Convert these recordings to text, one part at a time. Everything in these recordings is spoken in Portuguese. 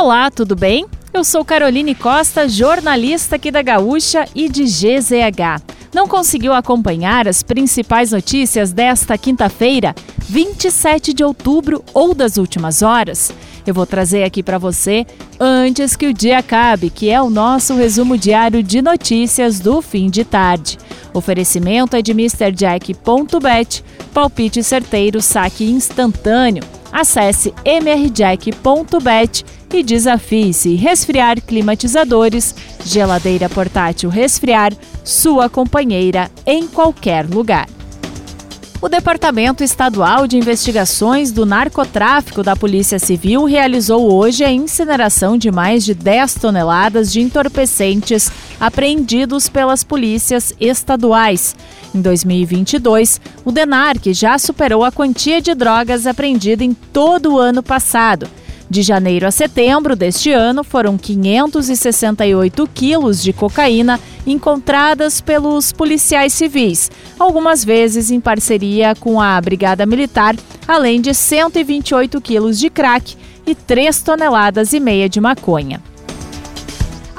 Olá, tudo bem? Eu sou Caroline Costa, jornalista aqui da Gaúcha e de GZH. Não conseguiu acompanhar as principais notícias desta quinta-feira, 27 de outubro ou das últimas horas? Eu vou trazer aqui para você antes que o dia acabe, que é o nosso resumo diário de notícias do fim de tarde. Oferecimento é de MrJack.bet, palpite certeiro, saque instantâneo. Acesse mrjack.bet e desafie-se resfriar climatizadores, geladeira portátil resfriar, sua companheira em qualquer lugar. O Departamento Estadual de Investigações do Narcotráfico da Polícia Civil realizou hoje a incineração de mais de 10 toneladas de entorpecentes apreendidos pelas polícias estaduais. Em 2022, o DENARC já superou a quantia de drogas apreendida em todo o ano passado. De janeiro a setembro deste ano, foram 568 quilos de cocaína encontradas pelos policiais civis, algumas vezes em parceria com a Brigada Militar, além de 128 quilos de crack e 3 toneladas e meia de maconha.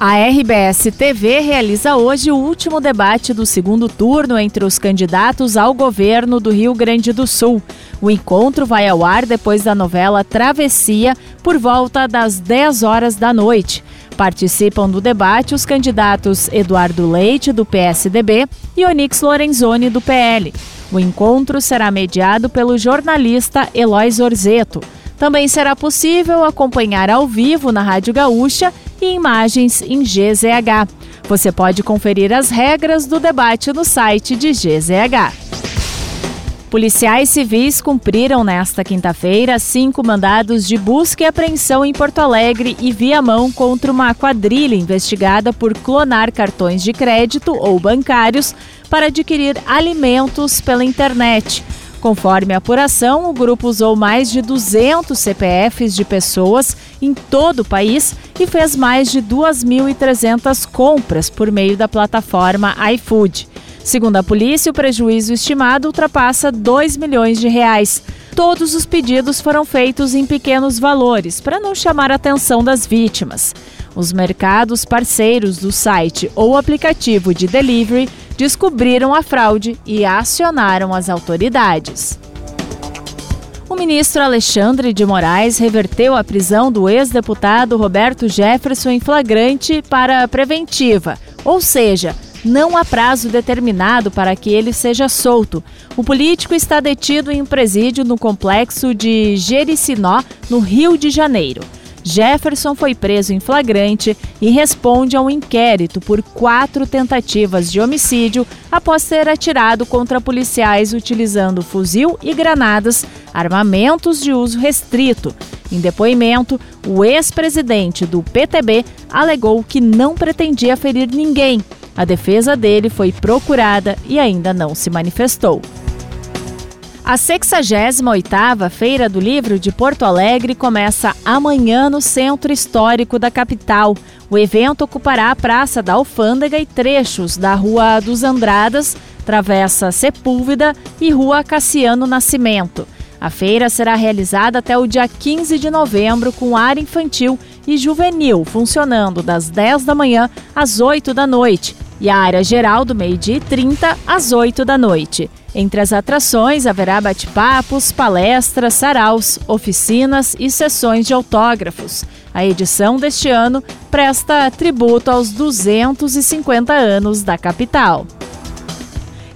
A RBS TV realiza hoje o último debate do segundo turno entre os candidatos ao governo do Rio Grande do Sul. O encontro vai ao ar depois da novela Travessia, por volta das 10 horas da noite. Participam do debate os candidatos Eduardo Leite, do PSDB, e Onix Lorenzoni, do PL. O encontro será mediado pelo jornalista Eloy Zorzeto. Também será possível acompanhar ao vivo na Rádio Gaúcha e imagens em GZH. Você pode conferir as regras do debate no site de GZH. Policiais civis cumpriram nesta quinta-feira cinco mandados de busca e apreensão em Porto Alegre e Viamão contra uma quadrilha investigada por clonar cartões de crédito ou bancários para adquirir alimentos pela internet. Conforme a apuração, o grupo usou mais de 200 CPFs de pessoas em todo o país e fez mais de 2.300 compras por meio da plataforma iFood. Segundo a polícia, o prejuízo estimado ultrapassa 2 milhões de reais. Todos os pedidos foram feitos em pequenos valores, para não chamar a atenção das vítimas. Os mercados parceiros do site ou aplicativo de delivery descobriram a fraude e acionaram as autoridades. O ministro Alexandre de Moraes reverteu a prisão do ex-deputado Roberto Jefferson em flagrante para preventiva, ou seja, não há prazo determinado para que ele seja solto. O político está detido em um presídio no complexo de Jericinó, no Rio de Janeiro. Jefferson foi preso em flagrante e responde a um inquérito por quatro tentativas de homicídio após ter atirado contra policiais utilizando fuzil e granadas, armamentos de uso restrito. Em depoimento, o ex-presidente do PTB alegou que não pretendia ferir ninguém. A defesa dele foi procurada e ainda não se manifestou. A 68ª Feira do Livro de Porto Alegre começa amanhã no Centro Histórico da capital. O evento ocupará a Praça da Alfândega e trechos da Rua dos Andradas, Travessa Sepúlveda e Rua Cassiano Nascimento. A feira será realizada até o dia 15 de novembro com área infantil e juvenil funcionando das 10 da manhã às 8 da noite e a área geral do meio-dia e 30 às 8 da noite. Entre as atrações haverá bate-papos, palestras, saraus, oficinas e sessões de autógrafos. A edição deste ano presta tributo aos 250 anos da capital.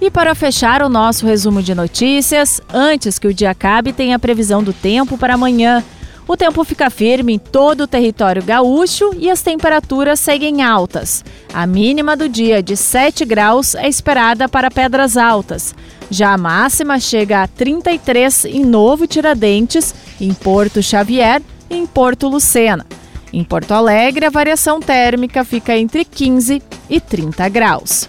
E para fechar o nosso resumo de notícias, antes que o dia acabe, tem a previsão do tempo para amanhã. O tempo fica firme em todo o território gaúcho e as temperaturas seguem altas. A mínima do dia de 7 graus é esperada para Pedras Altas. Já a máxima chega a 33 em Novo Tiradentes, em Porto Xavier e em Porto Lucena. Em Porto Alegre, a variação térmica fica entre 15 e 30 graus.